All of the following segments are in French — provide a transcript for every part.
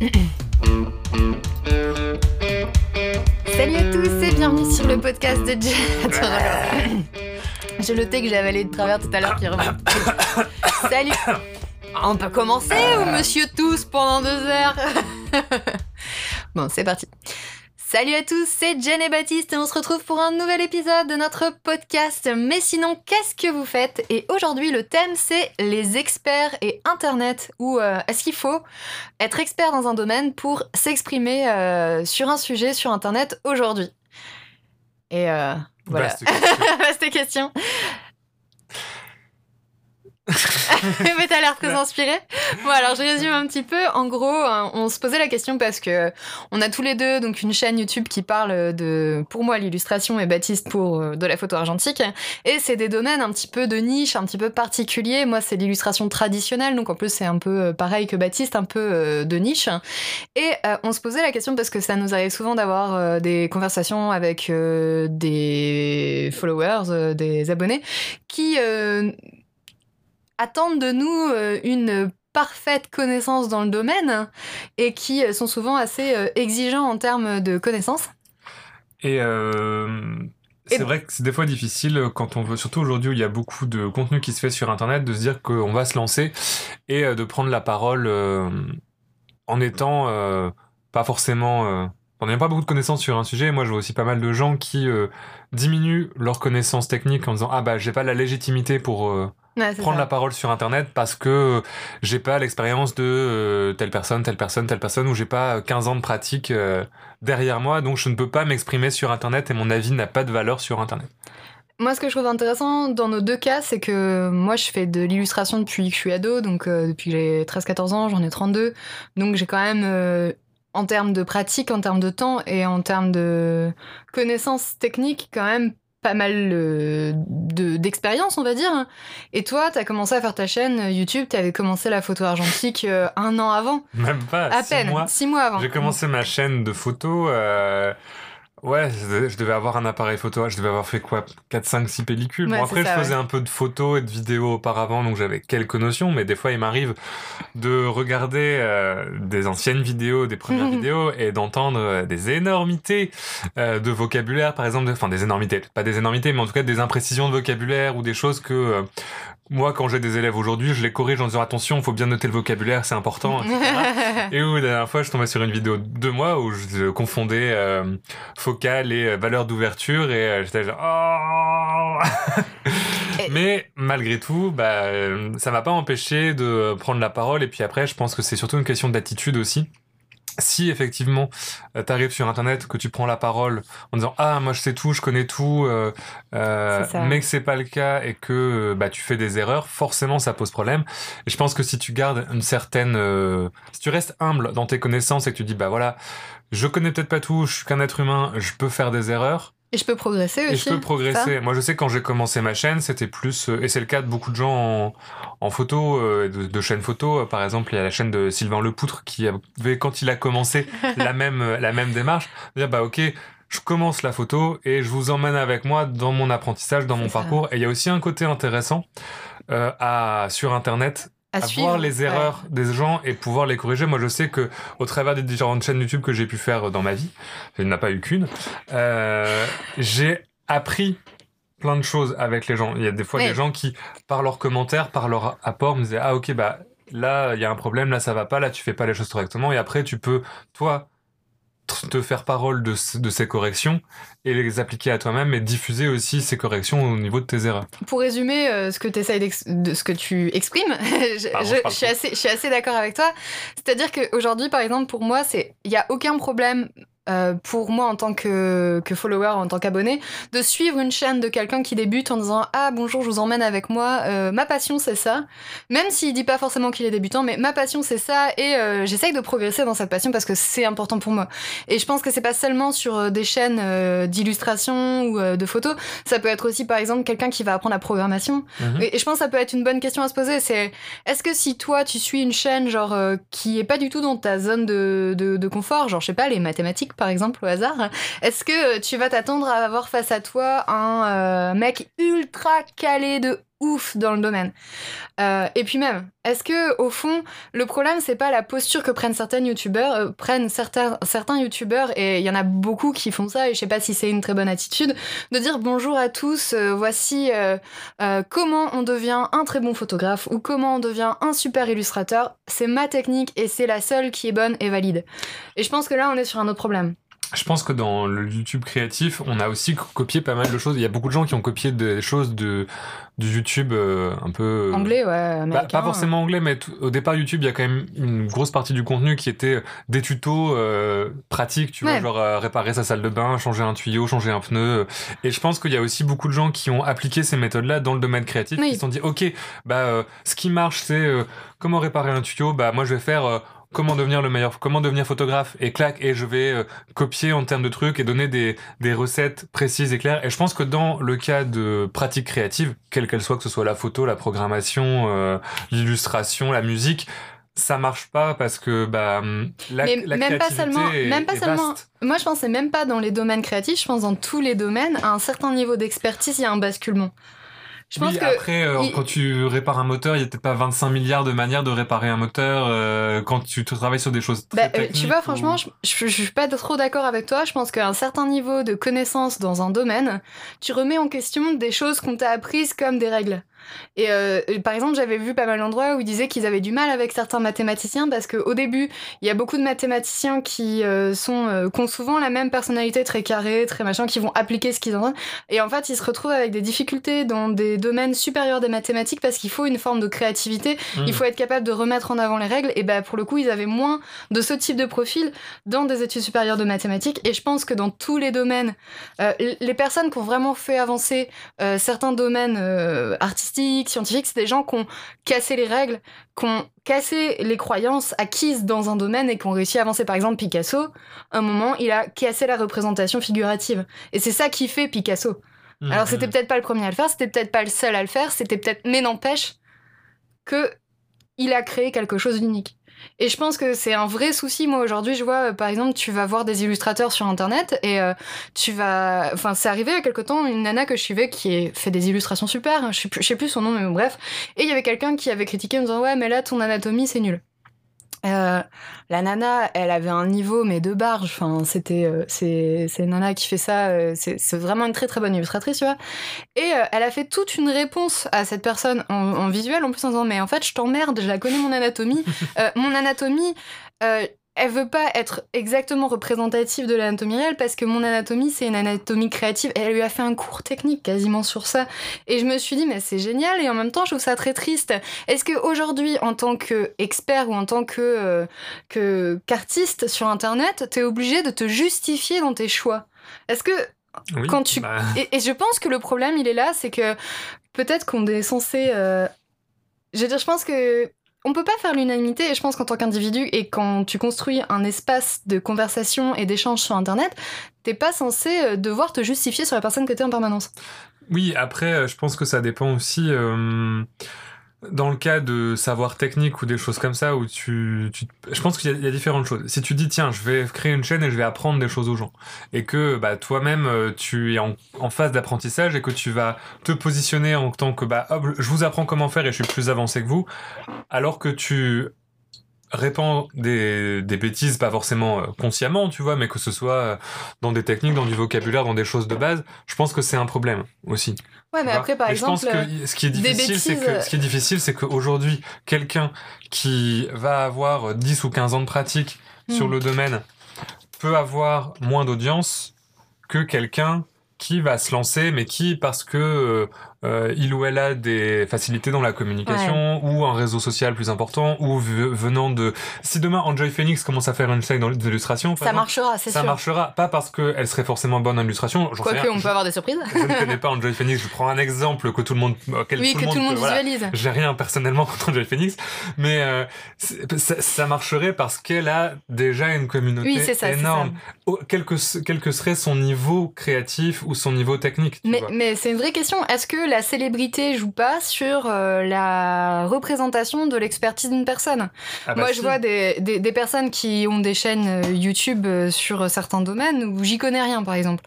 Salut à tous et bienvenue sur le podcast de Jen. J'ai le thé que j'ai avalé de travers tout à l'heure qui remonte. Salut On peut commencer ou monsieur tous pendant deux heures? Bon, c'est parti. Salut à tous, c'est Jen et Baptiste et on se retrouve pour un nouvel épisode de notre podcast. Mais sinon, qu'est-ce que vous faites? Et aujourd'hui, le thème c'est les experts et Internet. Ou euh, est-ce qu'il faut être expert dans un domaine pour s'exprimer euh, sur un sujet sur Internet aujourd'hui? Et euh, voilà. Vaste question. Vaste question. mais t'as l'air très inspiré. Bon, alors je résume un petit peu. En gros, hein, on se posait la question parce que on a tous les deux donc une chaîne YouTube qui parle de, pour moi, l'illustration et Baptiste pour euh, de la photo argentique. Et c'est des domaines un petit peu de niche, un petit peu particuliers. Moi, c'est l'illustration traditionnelle, donc en plus c'est un peu euh, pareil que Baptiste, un peu euh, de niche. Et euh, on se posait la question parce que ça nous arrive souvent d'avoir euh, des conversations avec euh, des followers, euh, des abonnés, qui euh, attendent de nous euh, une parfaite connaissance dans le domaine et qui sont souvent assez euh, exigeants en termes de connaissances. Et euh, Et- c'est vrai que c'est des fois difficile quand on veut, surtout aujourd'hui où il y a beaucoup de contenu qui se fait sur Internet, de se dire qu'on va se lancer et de prendre la parole euh, en étant euh, pas forcément... en n'ayant pas beaucoup de connaissances sur un sujet, moi je vois aussi pas mal de gens qui diminuent leurs connaissances techniques en disant ah bah j'ai pas la légitimité pour Ouais, prendre ça. la parole sur internet parce que euh, j'ai pas l'expérience de euh, telle personne, telle personne, telle personne, ou j'ai pas 15 ans de pratique euh, derrière moi, donc je ne peux pas m'exprimer sur internet et mon avis n'a pas de valeur sur internet. Moi, ce que je trouve intéressant dans nos deux cas, c'est que moi, je fais de l'illustration depuis que je suis ado, donc euh, depuis que j'ai 13-14 ans, j'en ai 32. Donc j'ai quand même, euh, en termes de pratique, en termes de temps et en termes de connaissances techniques, quand même pas mal euh, de- d'expérience, on va dire. Et toi, t'as commencé à faire ta chaîne euh, YouTube, t'avais commencé la photo argentique euh, un an avant, Même pas à six peine, mois. six mois avant. J'ai commencé ma chaîne de photos. euh, Ouais, je devais- avoir un appareil photo. Je devais avoir fait quoi 4, 5, 6 pellicules. Ouais, bon, après, ça, je faisais ouais. un peu de photos et de vidéos auparavant, donc j'avais quelques notions. Mais des fois, il m'arrive de regarder euh, des anciennes vidéos, des premières vidéos, et d'entendre euh, des énormités euh, de vocabulaire, par exemple. de- Enfin, des énormités. Pas des énormités, mais en tout cas des imprécisions de vocabulaire ou des choses que. Moi, quand j'ai des élèves aujourd'hui, je les corrige en disant attention, il faut bien noter le vocabulaire, c'est important. etc. Et où la dernière fois, je tombais sur une vidéo de moi où je confondais euh, focal et euh, valeur d'ouverture et euh, j'étais genre oh Mais malgré tout, bah, euh, ça m'a pas empêché de prendre la parole et puis après, je pense que c'est surtout une question d'attitude aussi. Si effectivement tu t'arrives sur internet, que tu prends la parole en disant ah moi je sais tout, je connais tout, euh, euh, mais que c'est pas le cas et que euh, bah tu fais des erreurs, forcément ça pose problème. Et je pense que si tu gardes une certaine, euh, si tu restes humble dans tes connaissances et que tu dis bah voilà, je connais peut-être pas tout, je suis qu'un être humain, je peux faire des erreurs Et je peux progresser et aussi. je peux progresser. Moi je sais quand j'ai commencé ma chaîne, c'était plus euh, et c'est le cas de beaucoup de gens en, en photo, euh, de, de chaînes photo. Euh, Par exemple, il y a la chaîne de Sylvain Lepoutre qui avait quand il a commencé la même la même démarche, dire bah ok. Je commence la photo et je vous emmène avec moi dans mon apprentissage, dans mon ça. parcours. Et il y a aussi un côté intéressant euh, à, sur Internet à à suivre. voir les Ouais. erreurs des gens et pouvoir les corriger. Moi, je sais que au travers des différentes chaînes YouTube que j'ai pu faire dans ma vie, il n'y en a pas eu qu'une, euh, j'ai appris plein de choses avec les gens. Il y a des fois Oui. des gens qui, par leurs commentaires, par leur apport, me disaient ah ok bah là il y a un problème, là ça va pas, là tu fais pas les choses correctement. Et après tu peux toi te faire parole de, de ces corrections et les appliquer à toi-même et diffuser aussi ces corrections au niveau de tes erreurs. Pour résumer euh, ce que tu de ce que tu exprimes, je, Pardon, je- je parle je suis assez, je suis assez d'accord avec toi. C'est-à-dire qu'aujourd'hui, par exemple, pour moi, c'est il y a aucun problème. Euh, pour moi en tant que, que follower, en tant qu'abonné, de suivre une chaîne de quelqu'un qui débute en disant Ah bonjour, je vous emmène avec moi, euh, ma passion c'est ça. Même s'il dit pas forcément qu'il est débutant, mais ma passion c'est ça et euh, j'essaye de progresser dans cette passion parce que c'est important pour moi. Et je pense que c'est pas seulement sur euh, des chaînes euh, d'illustration ou euh, de photos, ça peut être aussi par exemple quelqu'un qui va apprendre la programmation. Mhm. Et, et je pense que ça peut être une bonne question à se poser, c'est est-ce que si toi tu suis une chaîne genre euh, qui est pas du tout dans ta zone de, de, de confort, genre je sais pas les mathématiques par exemple au hasard, est-ce que tu vas t'attendre à avoir face à toi un euh, mec ultra calé de ouf dans le domaine. Euh, et puis même, est-ce que au fond, le problème c'est pas la posture que prennent certains youtubeurs, euh, prennent certains certains youtubeurs et il y en a beaucoup qui font ça et je sais pas si c'est une très bonne attitude de dire bonjour à tous, euh, voici comment on devient un très bon photographe ou comment on devient un super illustrateur. C'est ma technique et c'est la seule qui est bonne et valide. Et je pense que là on est sur un autre problème je pense que dans le YouTube créatif, on a aussi copié pas mal de choses. Il y a beaucoup de gens qui ont copié des choses de, du YouTube euh, un peu... Euh, anglais, ouais. Bah, pas forcément anglais, mais au départ, YouTube, il y a quand même une grosse partie du contenu qui était des tutos euh, pratiques, tu vois, genre réparer sa salle de bain, changer un tuyau, changer un pneu. Et je pense qu'il y a aussi beaucoup de gens qui ont appliqué ces méthodes-là dans le domaine créatif, qui se sont dit, OK, bah, ce qui marche, c'est comment réparer un tuyau, bah, moi, je vais faire comment devenir le meilleur, comment devenir photographe. Et clac et je vais euh, copier en termes de trucs et donner des, des recettes précises et claires. Et je pense que dans le cas de pratiques créatives, quelle qu'elle soit, que ce soit la photo, la programmation, euh, l'illustration, la musique, ça marche pas parce que bah la, la même pas seulement même pas seulement. moi je pense c'est même pas dans les domaines créatifs je pense dans tous les domaines à un certain niveau d'expertise il y a un basculement je pense oui, après, euh, quand tu répares un moteur, il n'y a peut-être pas 25 milliards de manières de réparer un moteur euh, quand tu travailles sur des choses très bah, euh, Tu vois, franchement, je, je, je, suis pas trop d'accord avec toi. Je pense qu'à un certain niveau de connaissance dans un domaine, tu remets en question des choses qu'on t'a apprises comme des règles. Euh, et par exemple, j'avais vu pas mal d'endroits où ils disaient qu'ils avaient du mal avec certains mathématiciens parce qu'au début, il y a beaucoup de mathématiciens qui euh, sont euh, ont souvent la même personnalité très carrée, très machin, qui vont appliquer ce qu'ils entendent. Et en fait, ils se retrouvent avec des difficultés dans des domaines supérieurs des mathématiques parce qu'il faut une forme de créativité. Mmh. Il faut être capable de remettre en avant les règles. Et ben pour le coup, ils avaient moins de ce type de profil dans des études supérieures de mathématiques. Et je pense que dans tous les domaines, les personnes qui ont vraiment fait avancer certains domaines artistiques scientifiques, c'est des gens qui ont cassé les règles, qui ont cassé les croyances acquises dans un domaine et qui ont réussi à avancer. Par exemple, Picasso, un moment, il a cassé la représentation figurative. Et c'est ça qui fait Picasso. Mmh, Alors, c'était peut-être pas le premier à le faire, c'était peut-être pas le seul à le faire, c'était peut-être, mais n'empêche que il a créé quelque chose d'unique. Et je pense que c'est un vrai souci. Moi, aujourd'hui, je vois, euh, par exemple, tu vas voir des illustrateurs sur Internet et euh, tu vas... Enfin, c'est arrivé il y a quelque temps, une nana que je suivais qui fait des illustrations super, je sais plus, sais plus son nom, mais bref. Et il y avait quelqu'un qui avait critiqué en disant, ouais, mais là, ton anatomie, c'est nul. Euh, la nana, elle avait un niveau mais de barge. Enfin, c'était euh, c'est c'est nana qui fait ça. Euh, c'est vraiment une très très bonne illustratrice, tu vois. Et elle a fait toute une réponse à cette personne en, en, visuel en plus en disant mais en fait je t'emmerde, je la connais mon anatomie. mon anatomie, elle veut pas être exactement représentative de l'anatomie réelle parce que mon anatomie c'est une anatomie créative. Elle lui a fait un cours technique quasiment sur ça. Et je me suis dit mais c'est génial. Et en même temps je trouve ça très triste. Est-ce que aujourd'hui en tant qu'expert ou en tant que euh, que qu'artiste sur internet t'es obligé de te justifier dans tes choix? Est-ce que quand tu bah. et, je pense que le problème il est là c'est que peut-être qu'on est censé euh, je veux dire je pense que on peut pas faire l'unanimité et je pense qu'en tant qu'individu et quand tu construis un espace de conversation et d'échange sur internet, t'es pas censé euh, devoir te justifier sur la personne que t'es en permanence. Oui, après, euh, je pense que ça dépend aussi. Euh, dans le cas de savoir technique ou des choses comme ça, où tu, tu je pense qu'il y, y, a différentes choses. Si tu dis tiens, je vais créer une chaîne et je vais apprendre des choses aux gens, et que bah, toi-même euh, tu es en, en phase d'apprentissage et que tu vas te positionner en tant que bah hop, je vous apprends comment faire et je suis plus avancé que vous, alors que tu répand des, des bêtises, pas forcément euh, consciemment, tu vois, mais que ce soit euh, dans des techniques, dans du vocabulaire, dans des choses de base, je pense que c'est un problème aussi. Ouais, mais après, par exemple, je pense que ce qui est difficile, c'est que ce qui est difficile, c'est qu'aujourd'hui, quelqu'un qui va avoir 10 ou 15 ans de pratique sur hmm. le domaine peut avoir moins d'audience que quelqu'un qui va se lancer, mais qui, parce que euh, il ou elle a des facilités dans la communication ou un réseau social plus important ou venant de si demain Enjoy Phoenix commence à faire une chaîne dans l'illustration ça marchera c'est ça marchera. Pas parce qu'elle serait forcément bonne en illustration quoique on peut avoir des surprises. Je ne connais pas Enjoy Phoenix je prends un exemple que tout le monde auquel oui, tout, que le tout le monde visualise. J'ai rien personnellement contre Enjoy Phoenix mais euh, ça, ça, marcherait parce qu'elle a déjà une communauté oui, ça, énorme. Quel que, quel que serait son niveau créatif ou son niveau technique mais, mais c'est une vraie question. Est-ce que la célébrité joue pas sur euh, la représentation de l'expertise d'une personne Ah bah Moi, je vois des, des, des personnes qui ont des chaînes euh, YouTube euh, sur certains domaines où j'y connais rien, par exemple.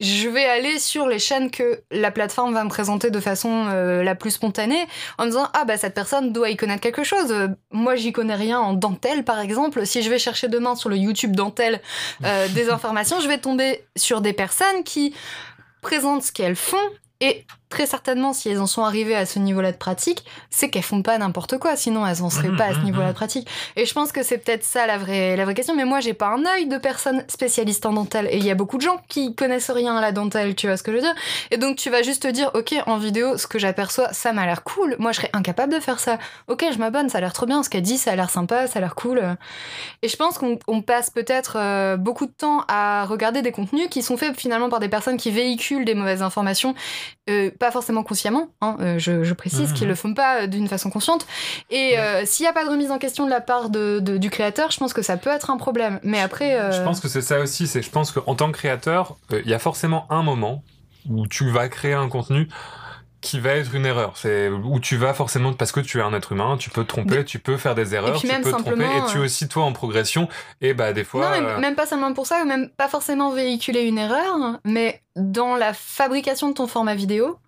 Je vais aller sur les chaînes que la plateforme va me présenter de façon euh, la plus spontanée en me disant ah bah cette personne doit y connaître quelque chose. Moi j'y connais rien en dentelle par exemple. Si je vais chercher demain sur le YouTube dentelle euh, des informations, je vais tomber sur des personnes qui présentent ce qu'elles font et très certainement si elles en sont arrivées à ce niveau-là de pratique, c'est qu'elles font pas n'importe quoi, sinon elles en seraient Mhm, pas à ce mhm, niveau-là mhm. de pratique. Et je pense que c'est peut-être ça la vraie, la vraie question. Mais moi, j'ai pas un œil de personne spécialiste en dentelle. Et il y a beaucoup de gens qui connaissent rien à la dentelle, tu vois ce que je veux dire Et donc, tu vas juste te dire, ok, en vidéo, ce que j'aperçois, ça m'a l'air cool. Moi, je serais incapable de faire ça. Ok, je m'abonne, ça a l'air trop bien. Ce qu'elle dit, ça a l'air sympa, ça a l'air cool. Et je pense qu'on on passe peut-être euh, beaucoup de temps à regarder des contenus qui sont faits finalement par des personnes qui véhiculent des mauvaises informations, euh, pas forcément consciemment, hein, euh, je, je précise, Mhm. qu'ils le font pas euh, d'une façon consciente. Et euh, s'il n'y a pas de remise en question de la part de, de- du créateur, je pense que ça peut être un problème. Mais après, euh, Je pense que c'est ça aussi. C'est, je pense qu'en tant que créateur, il y a forcément un moment où tu vas créer un contenu qui va être une erreur. C'est où tu vas forcément parce que tu es un être humain, tu peux te tromper, tu peux faire des erreurs, tu peux te tromper et tu euh, aussi toi en progression et bah des fois non, euh, même pas seulement pour ça, ou même pas forcément véhiculer une erreur, mais dans la fabrication de ton format vidéo,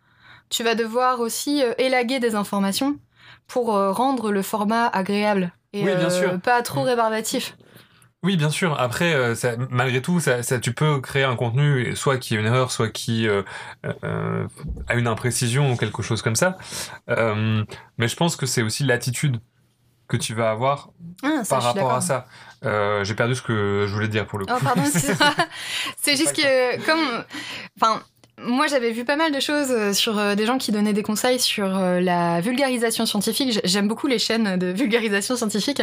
tu vas devoir aussi euh, élaguer des informations pour euh, rendre le format agréable et Oui, bien euh, sûr. pas trop Mm. rébarbatif. Oui, bien sûr. Après, ça- malgré tout, ça, ça- tu peux créer un contenu, soit qui est une erreur, soit qui euh, euh, a une imprécision ou quelque chose comme ça. Euh, mais je pense que c'est aussi l'attitude que tu vas avoir Ah, ça, par rapport à ça. Euh, J'ai perdu ce que je voulais dire pour le coup. Oh, pardon. C'est juste que, comme. Enfin. Moi, j'avais vu pas mal de choses euh, sur euh, des gens qui donnaient des conseils sur euh, la vulgarisation scientifique. J'aime beaucoup les chaînes de vulgarisation scientifique.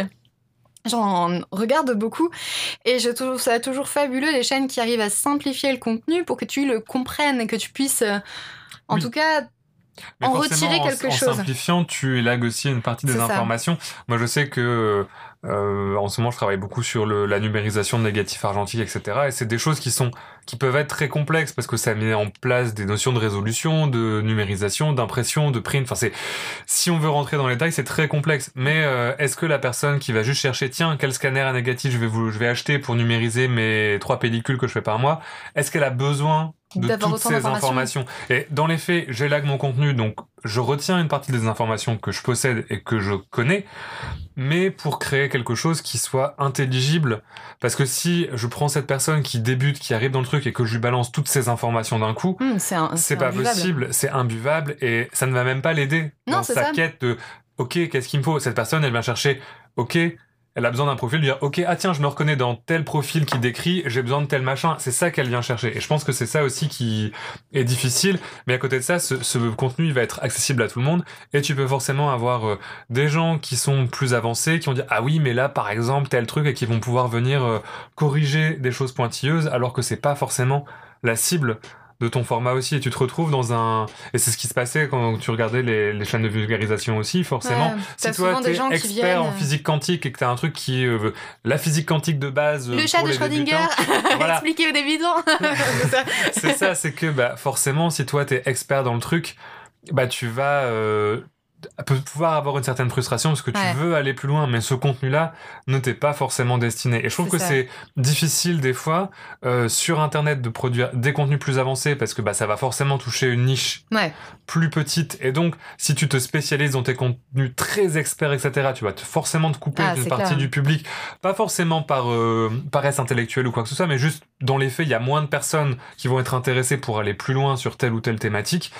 J'en regarde beaucoup et je trouve ça toujours fabuleux les chaînes qui arrivent à simplifier le contenu pour que tu le comprennes et que tu puisses, en Oui. tout cas, Mais en retirer quelque en, chose. En simplifiant, tu élagues aussi une partie des ça. informations. Moi, je sais que euh, en ce moment, je travaille beaucoup sur le, la numérisation de négatifs argentiques, etc. Et c'est des choses qui sont qui peuvent être très complexes parce que ça met en place des notions de résolution, de numérisation, d'impression, de print. Enfin, c'est si on veut rentrer dans les détails, c'est très complexe. Mais euh, est-ce que la personne qui va juste chercher, tiens, quel scanner à négatif je vais vous, je vais acheter pour numériser mes trois pellicules que je fais par mois, est-ce qu'elle a besoin de toutes ces d'informations. informations? Et dans les faits, j'élague mon contenu, donc je retiens une partie des informations que je possède et que je connais, mais pour créer quelque chose qui soit intelligible. Parce que si je prends cette personne qui débute, qui arrive dans le truc et que je lui balance toutes ces informations d'un coup, hum, c'est pas possible, c'est imbuvable et ça ne va même pas l'aider dans sa ça. quête de OK, qu'est-ce qu'il me faut? Cette personne, elle vient chercher OK, elle a besoin d'un profil, dire OK, ah tiens, je me reconnais dans tel profil qui décrit, j'ai besoin de tel machin. C'est ça qu'elle vient chercher. Et je pense que c'est ça aussi qui est difficile. Mais à côté de ça, ce, ce contenu, il va être accessible à tout le monde. Et tu peux forcément avoir euh, des gens qui sont plus avancés, qui vont dire ah oui, mais là, par exemple, tel truc, et qui vont pouvoir venir euh, corriger des choses pointilleuses, alors que c'est pas forcément la cible de ton format aussi et tu te retrouves dans un et c'est ce qui se passait quand tu regardais les, les chaînes de vulgarisation aussi forcément Ouais, si toi t'es qui expert en viennent, euh, physique quantique et que t'as un truc qui euh, la physique quantique de base euh, Le chat de Schrödinger, voilà. expliqué aux débutants. C'est ça. c'est ça c'est que bah forcément si toi t'es expert dans le truc bah tu vas euh, peut pouvoir avoir une certaine frustration parce que tu Ouais. veux aller plus loin mais ce contenu là ne t'est pas forcément destiné et je trouve que c'est difficile des fois euh, sur internet de produire des contenus plus avancés parce que bah ça va forcément toucher une niche Ouais. plus petite et donc si tu te spécialises dans tes contenus très experts etc tu vas te, forcément te couper Ah, d'une partie clair. du public pas forcément par euh, paresse intellectuelle ou quoi que ce soit mais juste dans les faits il y a moins de personnes qui vont être intéressées pour aller plus loin sur telle ou telle thématique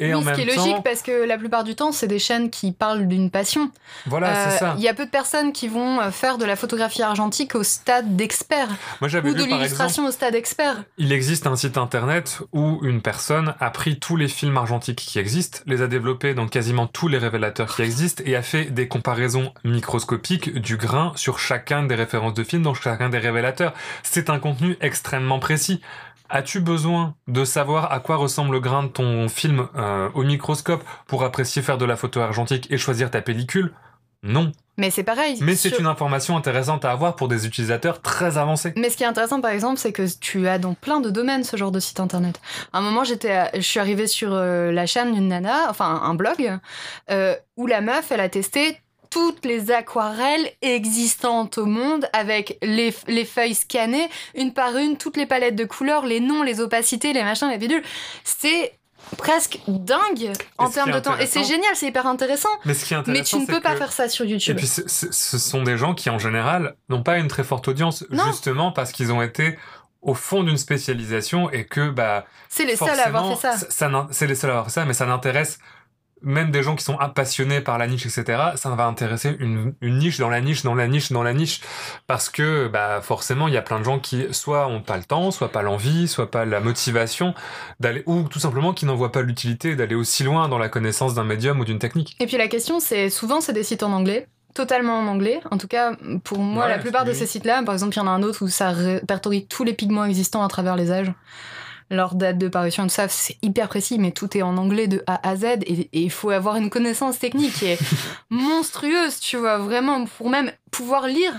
et oui, ce qui est temps logique parce que la plupart du temps, c'est des chaînes qui parlent d'une passion. voilà Euh, c'est ça Il y a peu de personnes qui vont euh, faire de la photographie argentique au stade d'expert moi j'avais ou de vu exemple l'illustration au stade expert. Il existe un site internet où une personne a pris tous les films argentiques qui existent, les a développés dans quasiment tous les révélateurs qui existent et a fait des comparaisons microscopiques du grain sur chacun des références de films dans chacun des révélateurs. C'est un contenu extrêmement précis. As-tu besoin de savoir à quoi ressemble le grain de ton film euh, au microscope pour apprécier faire de la photo argentique et choisir ta pellicule? Non. Mais c'est pareil. Mais c'est sur- une information intéressante à avoir pour des utilisateurs très avancés. Mais ce qui est intéressant, par exemple, c'est que tu as dans plein de domaines ce genre de site internet. À un moment, j'étais, à- je suis arrivée sur euh, la chaîne d'une nana, enfin un blog, euh, où la meuf, elle a testé toutes les aquarelles existantes au monde avec les, les feuilles scannées, une par une, toutes les palettes de couleurs, les noms, les opacités, les machins, les bidules. C'est presque dingue en termes de temps. Et c'est génial, c'est hyper intéressant. Mais ce qui est Mais intéressant, tu ne peux pas que- faire ça sur Et YouTube. puis, ce, sont des gens qui, en général, n'ont pas une très forte audience, Non. justement parce qu'ils ont été au fond d'une spécialisation et que, bah, C'est les seuls à avoir fait ça. n'in- c'est les seuls à avoir fait ça, mais ça n'intéresse même des gens qui sont passionnés par la niche, etc. Ça va intéresser une, une niche dans la niche, dans la niche, dans la niche. Parce que, bah, forcément, il y a plein de gens qui, soit ont pas le temps, soit pas l'envie, soit pas la motivation d'aller, ou tout simplement qui n'en voient pas l'utilité d'aller aussi loin dans la connaissance d'un médium ou d'une technique. Et puis la question, c'est souvent c'est des sites en anglais, totalement en anglais. En tout cas, pour moi, Ouais, la plupart de ces sites-là, par exemple, il y en a un autre où ça répertorie tous les pigments existants à travers les âges. Leur date de parution, tout ça, c'est hyper précis, mais tout est en anglais de A à Z et il faut avoir une connaissance technique qui est monstrueuse, tu vois, vraiment, pour même pouvoir lire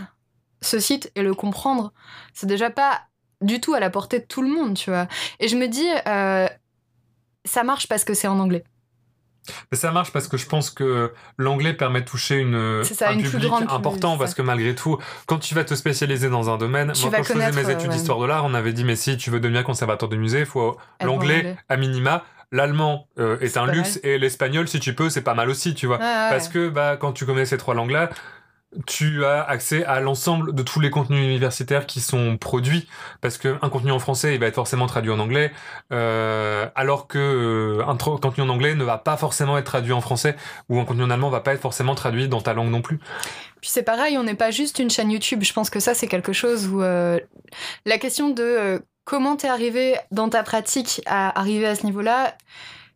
ce site et le comprendre. C'est déjà pas du tout à la portée de tout le monde, tu vois. Et je me dis, euh, ça marche parce que c'est en anglais. Mais ça marche parce que je pense que l'anglais permet de toucher une, ça, un une plus public grande- important parce que malgré tout, quand tu vas te spécialiser dans un domaine, Tu moi quand je faisais mes connaître, études euh, d'histoire de l'art, on avait dit mais si tu veux devenir conservateur de musée, il faut l'anglais anglais. à minima, l'allemand euh, est un luxe et l'espagnol si tu peux, c'est pas mal aussi, tu vois. Ouais. Parce que bah quand tu connais ces trois langues-là, tu as accès à l'ensemble de tous les contenus universitaires qui sont produits parce que un contenu en français il va être forcément traduit en anglais euh, alors que euh, un contenu en anglais ne va pas forcément être traduit en français ou un contenu en allemand va pas être forcément traduit dans ta langue non plus Puis c'est pareil, on n'est pas juste une chaîne YouTube. Je pense que ça, c'est quelque chose où euh, la question de euh, comment t'es arrivé dans ta pratique à arriver à ce niveau-là,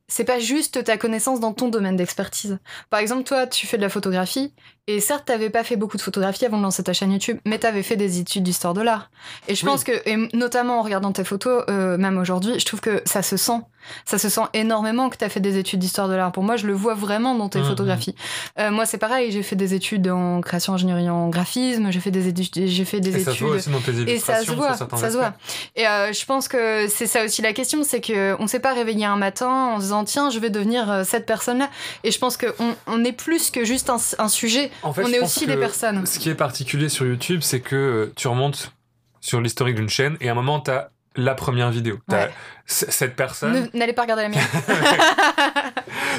c'est pas juste ta connaissance dans ton domaine d'expertise. Par exemple, toi, tu fais de la photographie, et certes, t'avais pas fait beaucoup de photographie avant de lancer ta chaîne YouTube, mais t'avais fait des études d'histoire de l'art. Et je Oui. pense que, et notamment en regardant tes photos, euh, même aujourd'hui, je trouve que ça se sent. Ça se sent énormément que t'as fait des études d'histoire de l'art. Pour moi, je le vois vraiment dans tes Mhm. photographies. Euh, moi, c'est pareil, j'ai fait des études en création ingénierie en graphisme, j'ai fait des, édu- j'ai fait des et ça se études. voit aussi dans tes Et illustrations ça se voit, ça se voit. Et euh, je pense que c'est ça aussi la question, c'est que on s'est pas réveillé un matin en se disant tiens, je vais devenir euh, cette personne-là. Et je pense qu'on on est plus que juste un, un sujet. En fait, on est aussi des personnes. ce qui est particulier sur YouTube c'est que euh, tu remontes sur l'historique d'une chaîne et à un moment t'as la première vidéo t'as Ouais. cette personne Ne- N'allez pas regarder la mienne.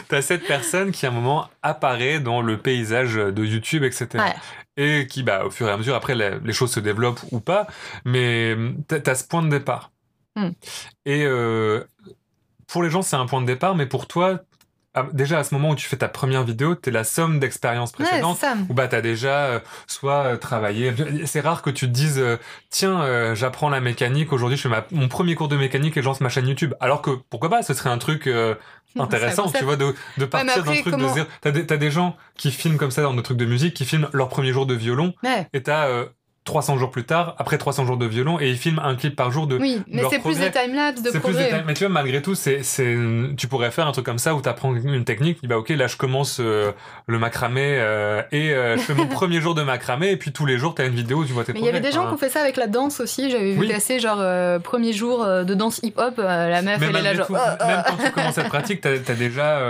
T'as cette personne qui à un moment apparaît dans le paysage de YouTube, etc. Ouais. Et qui, bah, au fur et à mesure, après, la- les choses se développent ou pas, mais hum, t'as ce point de départ. Hmm. Et euh, pour les gens, c'est un point de départ, mais pour toi, déjà à ce moment où tu fais ta première vidéo, t'es la somme d'expériences Ouais, précédentes. c'est ça. Ou bah t'as déjà euh, soit euh, travaillé. C'est rare que tu te dises euh, tiens euh, j'apprends la mécanique aujourd'hui je fais ma- mon premier cours de mécanique et je lance ma chaîne YouTube. Alors que pourquoi pas ce serait un truc euh, intéressant tu vois de, de partir d'un après, truc comment- de zéro. T'as des, des gens qui filment comme ça dans des trucs de musique qui filment leur premier jour de violon Ouais. et t'as euh, 300 jours plus tard après 300 jours de violon et ils filment un clip par jour de Oui, mais c'est plus progrès. des timelapses de c'est plus progrès. détaillé. Mais tu vois, malgré tout, c'est, c'est, tu pourrais faire un truc comme ça où tu apprends une technique, bah ok, là je commence euh, le macramé euh, et euh, je fais mon premier jour de macramé et puis tous les jours tu as une vidéo où tu vois tes Mais il y avait progrès. des gens qui Enfin, ont fait ça avec la danse aussi. J'avais vu Oui. passer genre euh, premier jour euh, de danse hip-hop, euh, la meuf Mais elle est là genre. tout, oh, oh. même quand tu commences cette pratique, t'as, t'as déjà,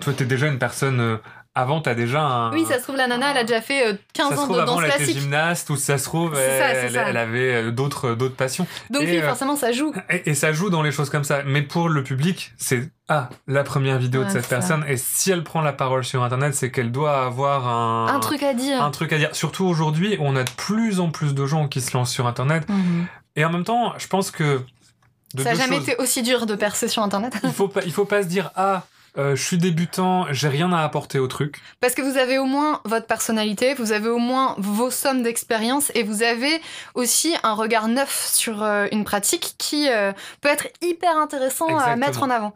toi t'es déjà une personne. Euh, avant, t'as déjà un. Oui, ça se trouve la nana elle a déjà fait euh, 15 ça se ans trouve, de avant, danse elle était classique. gymnaste ou ça se trouve, ça, elle, ça. elle avait euh, d'autres, d'autres passions. Donc Et, oui, euh, forcément ça joue. Et, et ça joue dans les choses comme ça. Mais pour le public, c'est ah la première vidéo de cette ça. personne. Et si elle prend la parole sur Internet, c'est qu'elle doit avoir un Un truc à dire. un truc à dire. Surtout aujourd'hui, on a de plus en plus de gens qui se lancent sur Internet. Mhm. Et en même temps, je pense que de Ça n'a jamais choses. été aussi dur de percer sur internet. Il faut pas, il faut pas se dire ah. Euh, je suis débutant, j'ai rien à apporter au truc. Parce que vous avez au moins votre personnalité, vous avez au moins vos sommes d'expérience et vous avez aussi un regard neuf sur euh, une pratique qui euh, peut être hyper intéressant à mettre en avant.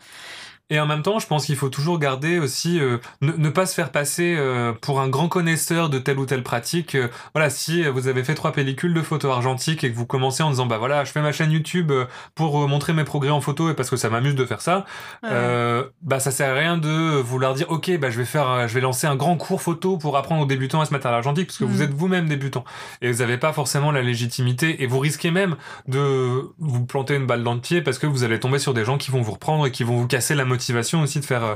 Et en même temps, je pense qu'il faut toujours garder aussi, euh, ne, ne pas se faire passer euh, pour un grand connaisseur de telle ou telle pratique. Euh, voilà, si vous avez fait trois pellicules de photos argentiques et que vous commencez en disant, bah voilà, je fais ma chaîne YouTube euh, pour euh, montrer mes progrès en photo et parce que ça m'amuse de faire ça, Ouais. euh, bah ça sert à rien de vouloir dire, ok, bah je vais faire, je vais lancer un grand cours photo pour apprendre aux débutants à se mettre à l'argentique parce que vous êtes vous-même débutant et vous n'avez pas forcément la légitimité et vous risquez même de vous planter une balle dans le pied parce que vous allez tomber sur des gens qui vont vous reprendre et qui vont vous casser la motivation aussi de faire, euh,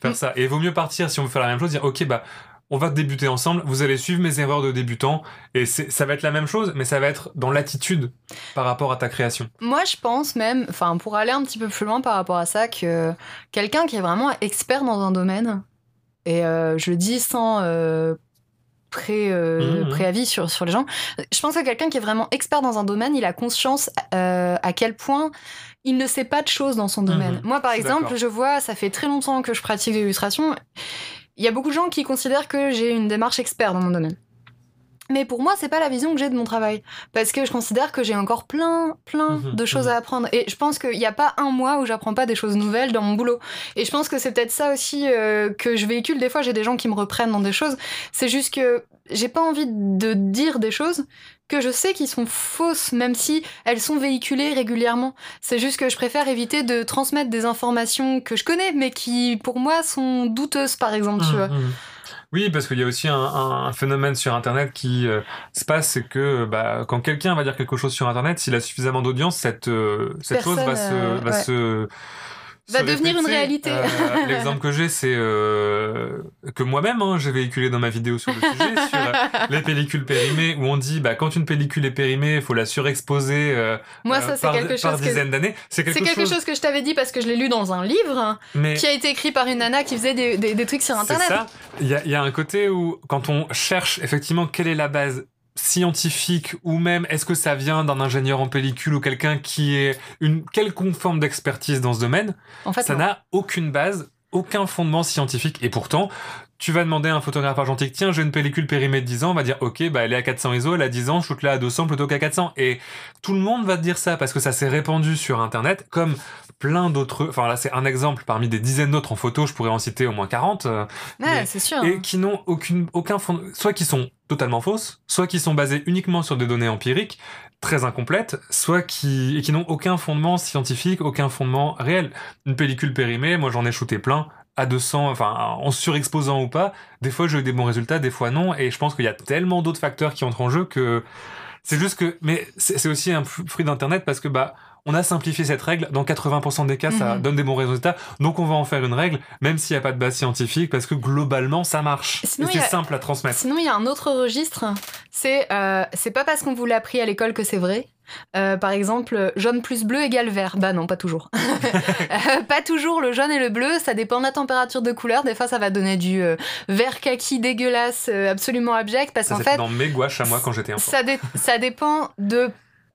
faire Mm. ça. Et il vaut mieux partir si on veut faire la même chose, dire ok bah on va débuter ensemble, vous allez suivre mes erreurs de débutant et ça va être la même chose, mais ça va être dans l'attitude par rapport à ta création. Moi, je pense même, enfin, pour aller un petit peu plus loin par rapport à ça, que quelqu'un qui est vraiment expert dans un domaine, et euh, je le dis sans euh, pré, euh, Mhm. préavis sur, sur les gens, je pense que quelqu'un qui est vraiment expert dans un domaine, il a conscience euh, à quel point il ne sait pas de choses dans son domaine. Mhm. Moi, par exemple, je vois, ça fait très longtemps que je pratique l'illustration. Il y a beaucoup de gens qui considèrent que j'ai une démarche expert dans mon domaine. Mais pour moi, c'est pas la vision que j'ai de mon travail. Parce que je considère que j'ai encore plein, plein Mhm, de choses mhm. à apprendre. Et je pense qu'il n'y a pas un mois où j'apprends pas des choses nouvelles dans mon boulot. Et je pense que c'est peut-être ça aussi euh, que je véhicule. Des fois, j'ai des gens qui me reprennent dans des choses. C'est juste que j'ai pas envie de dire des choses que je sais qui sont fausses, même si elles sont véhiculées régulièrement. C'est juste que je préfère éviter de transmettre des informations que je connais, mais qui, pour moi, sont douteuses, par exemple, tu vois. Oui, parce qu'il y a aussi un, phénomène sur Internet qui euh, se passe, c'est que bah, quand quelqu'un va dire quelque chose sur Internet, s'il a suffisamment d'audience, cette, euh, cette chose va se... euh, va ouais. se Va devenir une réalité. Euh, L'exemple que j'ai, c'est euh, que moi-même, hein, j'ai véhiculé dans ma vidéo sur le sujet, sur euh, les pellicules périmées, où on dit, bah, quand une pellicule est périmée, il faut la surexposer Moi, ça, c'est par, quelque par chose que... dizaines d'années. C'est quelque, C'est quelque chose... que je t'avais dit parce que je l'ai lu dans un livre mais... qui a été écrit par une nana qui faisait des, des- des trucs sur C'est Internet. ça. Il y a, il y a un côté où, quand on cherche effectivement quelle est la base scientifique ou même est-ce que ça vient d'un ingénieur en pellicule ou quelqu'un qui est une quelconque forme d'expertise dans ce domaine, En fait, ça n'a aucune base, aucun fondement scientifique et pourtant tu vas demander à un photographe argentique, tiens, j'ai une pellicule périmée de 10 ans, on va dire, ok, bah, elle est à 400 ISO, elle a 10 ans, shoot-la à 200 plutôt qu'à 400. Et tout le monde va te dire ça parce que ça s'est répandu sur Internet, comme plein d'autres, enfin là, c'est un exemple parmi des dizaines d'autres en photo, je pourrais en citer au moins 40. euh, Ouais, mais- c'est sûr. et qui n'ont aucune, aucun fond, soit qui sont totalement fausses, soit qui sont basées uniquement sur des données empiriques, très incomplètes, soit qui, et qui n'ont aucun fondement scientifique, aucun fondement réel. Une pellicule périmée, moi j'en ai shooté plein, à 200, enfin, en surexposant ou pas. Des fois j'ai eu des bons résultats, des fois non, et je pense qu'il y a tellement d'autres facteurs qui entrent en jeu que c'est juste que, mais c'est aussi un fruit d'internet parce que, bah, on a simplifié cette règle. Dans 80% des cas, ça Mhm. donne des bons résultats. Donc, on va en faire une règle, même s'il n'y a pas de base scientifique, parce que globalement, ça marche. Sinon, c'est a- simple à transmettre. Sinon, il y a un autre registre. C'est euh, c'est pas parce qu'on vous l'a appris à l'école que c'est vrai. Euh, par exemple, jaune plus bleu égale vert. Bah non, pas toujours. Euh, pas toujours le jaune et le bleu, ça dépend de la température de couleur. Des fois, ça va donner du euh, vert kaki dégueulasse, absolument abject, parce Ça, qu'en fait, dans mes gouaches à moi quand j'étais enfant. ça, dé- ça dépend de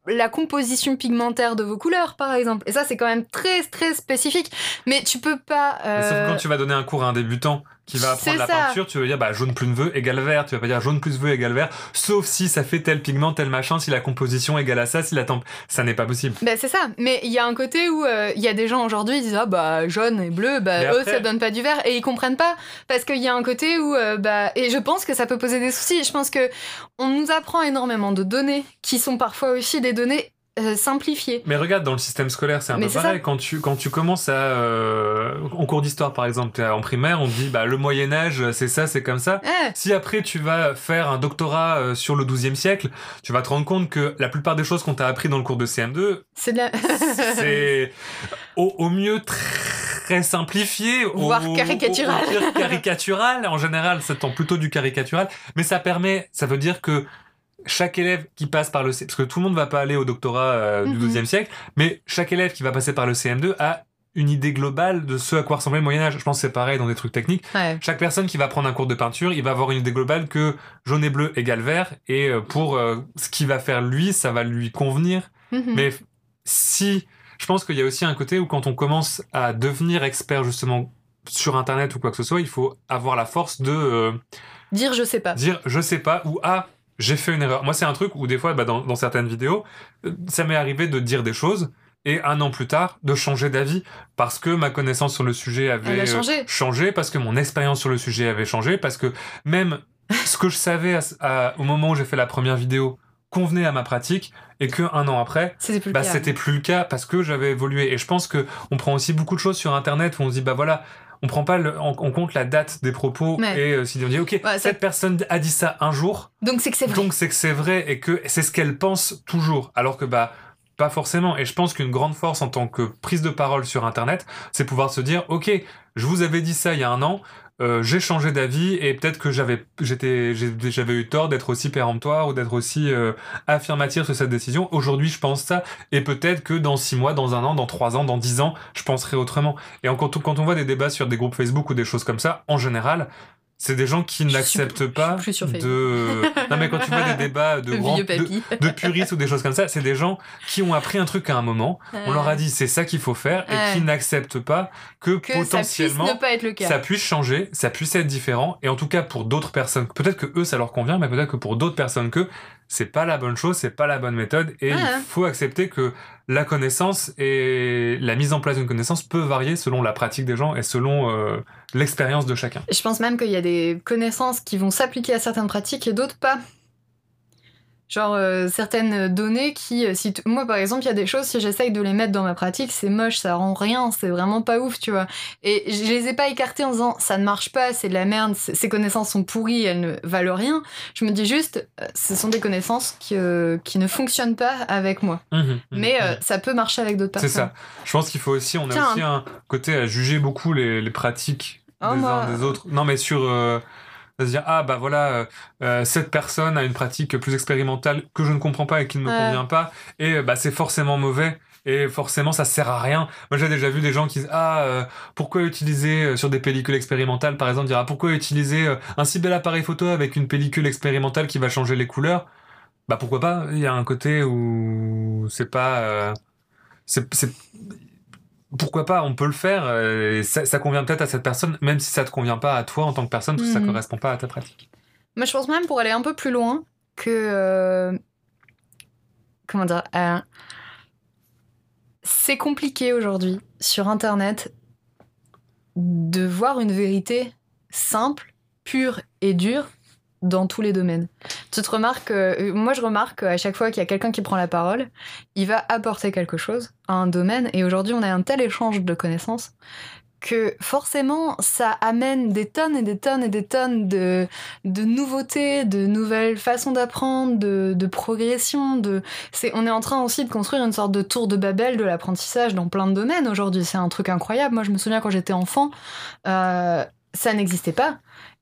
la composition pigmentaire de vos couleurs, par exemple. Et ça, c'est quand même très, très spécifique. Mais tu peux pas... Mais sauf euh, quand tu vas donner un cours à un débutant qui va apprendre la ça. peinture, tu vas dire bah, jaune plus vœu égale vert. Tu vas pas dire jaune plus vœu égale vert, sauf si ça fait tel pigment, tel machin, si la composition égale à ça, si la temp. Ça n'est pas possible. Ben c'est ça, mais il y a un côté où euh, il y a des gens aujourd'hui ils disent ah bah jaune et bleu, bah eux après- ça donne pas du vert et ils comprennent pas parce qu'il y a un côté où euh, bah et je pense que ça peut poser des soucis. Je pense que on nous apprend énormément de données qui sont parfois aussi des données euh, simplifiées. Mais regarde, dans le système scolaire, c'est un Mais peu pareil. ça. Quand tu, quand tu commences à. euh, en cours d'histoire, par exemple, en primaire, on te dit bah, le Moyen-Âge, c'est ça, c'est comme ça. Eh, Si après tu vas faire un doctorat euh, sur le XIIe siècle, tu vas te rendre compte que la plupart des choses qu'on t'a appris dans le cours de CM2, c'est de la... c'est au, au mieux très simplifié, au- Voire caricatural. au caricatural. En général, ça tend plutôt du caricatural, mais ça permet, ça veut dire que chaque élève qui passe par le parce que tout le monde va pas aller au doctorat euh, du Mhm. XIIe siècle, mais chaque élève qui va passer par le CM2 a une idée globale de ce à quoi ressemblait le Moyen Âge. Je pense que c'est pareil dans des trucs techniques. ouais. Chaque personne qui va prendre un cours de peinture, il va avoir une idée globale que jaune et bleu égale vert, et euh, pour euh, ce qu'il va faire lui, ça va lui convenir. Mhm. Mais si, je pense qu'il y a aussi un côté où quand on commence à devenir expert justement sur Internet ou quoi que ce soit, il faut avoir la force de euh, Dire je sais pas. dire je sais pas ou ah j'ai fait une erreur. Moi c'est un truc où des fois bah, dans, dans certaines vidéos, euh, ça m'est arrivé de dire des choses et un an plus tard de changer d'avis parce que ma connaissance sur le sujet avait changé. euh, changé, parce que mon expérience sur le sujet avait changé, parce que même ce que je savais à- à- au moment où j'ai fait la première vidéo convenait à ma pratique et que un an après C'était plus le bah, cas. c'était plus le cas parce que j'avais évolué. Et je pense que on prend aussi beaucoup de choses sur Internet où on se dit, bah voilà, on prend pas le- en, en compte la date des propos Ouais. et euh, si on dit, ok, cette personne a dit ça un jour, Donc c'est que c'est vrai. donc c'est que c'est vrai et que c'est ce qu'elle pense toujours. Alors que bah pas forcément. Et je pense qu'une grande force en tant que prise de parole sur Internet, c'est pouvoir se dire, ok, je vous avais dit ça il y a un an. Euh, j'ai changé d'avis et peut-être que j'avais j'étais j'avais eu tort d'être aussi péremptoire ou d'être aussi euh, affirmatif sur cette décision. Aujourd'hui, je pense ça et peut-être que dans six mois, dans un an, dans trois ans, dans dix ans, je penserai autrement. Et quand on voit des débats sur des groupes Facebook ou des choses comme ça, en général, c'est des gens qui n'acceptent pas de. non mais quand tu vois des débats de grands de, puristes ou des choses comme ça, c'est des gens qui ont appris un truc à un moment. On leur a dit c'est ça qu'il faut faire et qui n'acceptent pas que, que ça puisse potentiellement ne pas être le cas. ça puisse changer, ça puisse être différent, et en tout cas pour d'autres personnes, peut-être que eux ça leur convient, mais peut-être que pour d'autres personnes que c'est pas la bonne chose, c'est pas la bonne méthode, et il faut accepter que la connaissance et la mise en place d'une connaissance peut varier selon la pratique des gens et selon euh, l'expérience de chacun. Je pense même qu'il y a des connaissances qui vont s'appliquer à certaines pratiques et d'autres pas. Genre euh, certaines données qui, euh, si t- moi par exemple, il y a des choses, si j'essaye de les mettre dans ma pratique, c'est moche, ça rend rien, c'est vraiment pas ouf, tu vois. Et je les ai pas écartées en disant ça ne marche pas, c'est de la merde, ces connaissances sont pourries, elles ne valent rien. Je me dis juste, euh, ce sont des connaissances qui, euh, qui ne fonctionnent pas avec moi. Mhm, Mais mhm. euh, ça peut marcher avec d'autres c'est personnes. ça. Je pense qu'il faut aussi, on a Tiens, aussi un côté à juger beaucoup les, les pratiques Oh, des moi- uns des autres. Non, mais sur se dire ah bah voilà euh, euh, cette personne a une pratique plus expérimentale que je ne comprends pas et qui ne me Ouais. convient pas et bah c'est forcément mauvais. Et forcément, ça sert à rien. Moi, j'ai déjà vu des gens qui disent Ah, euh, pourquoi utiliser euh, sur des pellicules expérimentales, par exemple, dire Ah, pourquoi utiliser euh, un si bel appareil photo avec une pellicule expérimentale qui va changer les couleurs? Bah, pourquoi pas? Il y a un côté où c'est pas. c'est, c'est- Pourquoi pas On peut le faire. euh, ça, ça convient peut-être à cette personne, même si ça te convient pas à toi en tant que personne, parce que ça Mhm. correspond pas à ta pratique. Moi, je pense même pour aller un peu plus loin que. euh, comment dire euh, C'est compliqué aujourd'hui sur Internet de voir une vérité simple, pure et dure dans tous les domaines. Tu te remarques, euh, moi je remarque qu'à chaque fois qu'il y a quelqu'un qui prend la parole, il va apporter quelque chose à un domaine et aujourd'hui on a un tel échange de connaissances que forcément ça amène des tonnes et des tonnes et des tonnes de, de nouveautés, de nouvelles façons d'apprendre, de, de progression. De... C'est, on est en train aussi de construire une sorte de tour de Babel de l'apprentissage dans plein de domaines aujourd'hui. C'est un truc incroyable. Moi je me souviens quand j'étais enfant, euh, ça n'existait pas.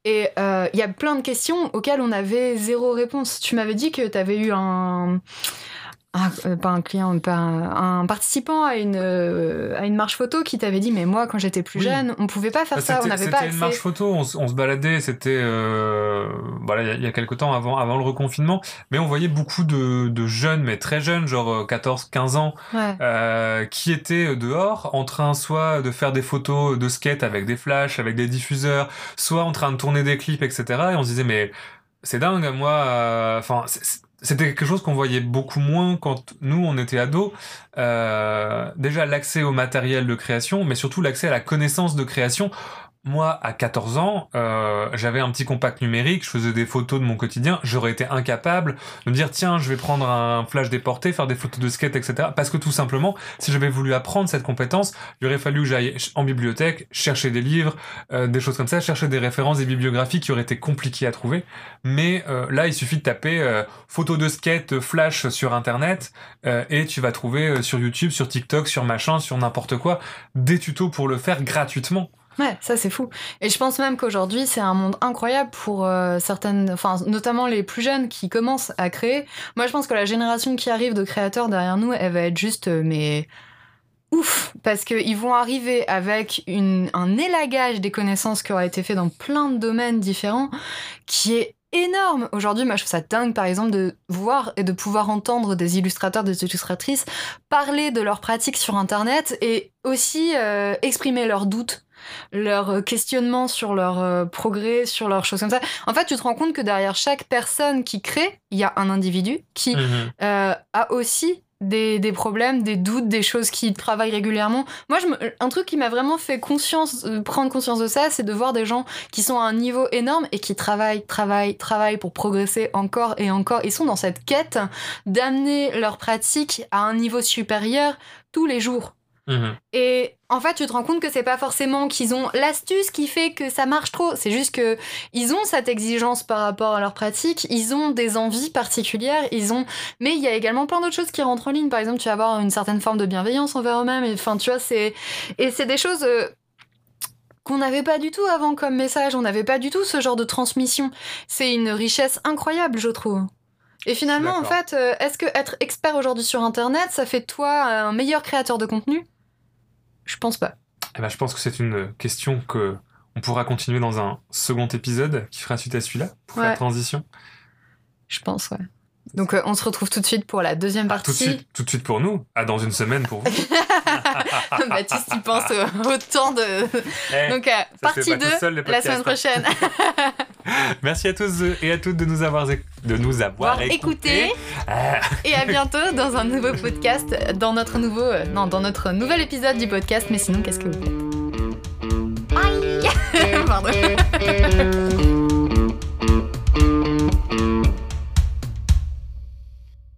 Et euh, il y a plein de questions auxquelles on avait zéro réponse. Tu m'avais dit que tu avais eu un... un- euh, pas un client, pas un, un participant à une, euh, à une marche photo qui t'avait dit mais moi quand j'étais plus Oui. jeune on pouvait pas faire Bah, ça, on c'était- n'avait pas C'était accès. une marche photo, on, se baladait, c'était euh, voilà, il y a- il y, a quelques temps avant, avant le reconfinement, mais on voyait beaucoup de, de jeunes, mais très jeunes, genre 14-15 ans, Ouais. qui étaient dehors en train soit de faire des photos de skate avec des flashs, avec des diffuseurs, soit en train de tourner des clips, etc. Et on se disait mais c'est dingue, moi, enfin c'était quelque chose qu'on voyait beaucoup moins quand nous on était ados. Euh, déjà l'accès au matériel de création, mais surtout l'accès à la connaissance de création. Moi, à 14 ans, euh, j'avais un petit compact numérique, je faisais des photos de mon quotidien, j'aurais été incapable de me dire tiens, je vais prendre un flash déporté, faire des photos de skate, etc. Parce que tout simplement, si j'avais voulu apprendre cette compétence, il aurait fallu que j'aille en bibliothèque, chercher des livres, euh, des choses comme ça, chercher des références, des bibliographies qui auraient été compliquées à trouver. Mais euh, là, il suffit de taper euh, photo de skate flash sur Internet et tu vas trouver sur YouTube, sur TikTok, sur machin, sur n'importe quoi, des tutos pour le faire gratuitement. Ouais, ça c'est fou. Et je pense même qu'aujourd'hui c'est un monde incroyable pour euh, certaines, enfin notamment les plus jeunes qui commencent à créer. Moi je pense que la génération qui arrive de créateurs derrière nous, elle va être juste euh, mais ouf parce qu'ils vont arriver avec un élagage des connaissances qui aura été fait dans plein de domaines différents qui est énorme. Aujourd'hui, moi, je trouve ça dingue, par exemple, de voir et de pouvoir entendre des illustrateurs, des illustratrices parler de leurs pratiques sur Internet et aussi euh, exprimer leurs doutes leurs questionnements sur leur euh, progrès, sur leurs choses comme ça. En fait, tu te rends compte que derrière chaque personne qui crée, il y a un individu qui Mhm. euh, a aussi des, des problèmes, des doutes, des choses qui travaillent régulièrement. Moi, je me- un truc qui m'a vraiment fait conscience, euh, prendre conscience de ça, c'est de voir des gens qui sont à un niveau énorme et qui travaillent, travaillent, travaillent pour progresser encore et encore. Ils sont dans cette quête d'amener leur pratique à un niveau supérieur tous les jours. Mhm. Et en fait, tu te rends compte que c'est pas forcément qu'ils ont l'astuce qui fait que ça marche trop. C'est juste que ils ont cette exigence par rapport à leur pratique. Ils ont des envies particulières. Ils ont, mais il y a également plein d'autres choses qui rentrent en ligne. Par exemple, tu vas avoir une certaine forme de bienveillance envers eux-mêmes. Et enfin, tu vois, c'est et c'est des choses. euh, qu'on n'avait pas du tout avant comme message, on n'avait pas du tout ce genre de transmission. C'est une richesse incroyable, je trouve. Et finalement, en fait, euh, est-ce que être expert aujourd'hui sur Internet, ça fait de toi un meilleur créateur de contenu? Je pense pas. Eh ben, je pense que c'est une question que on pourra continuer dans un second épisode qui fera suite à celui-là pour Ouais. la transition. Je pense, ouais. Donc euh, on se retrouve tout de suite pour la deuxième Ah, tout de partie. suite, tout de suite pour nous. Ah, dans une semaine pour vous. Baptiste, il pense euh, autant de... Eh, Donc euh, partie fait pas 2, tout seul, les la semaine hein. prochaine. Merci à tous et à toutes de nous avoir, de nous avoir Voir, écoutés. écouter. Ah, Et à bientôt dans un nouveau podcast, dans notre nouveau... euh, non, dans notre nouvel épisode du podcast. Mais sinon, qu'est-ce que vous faites? Aïe Pardon.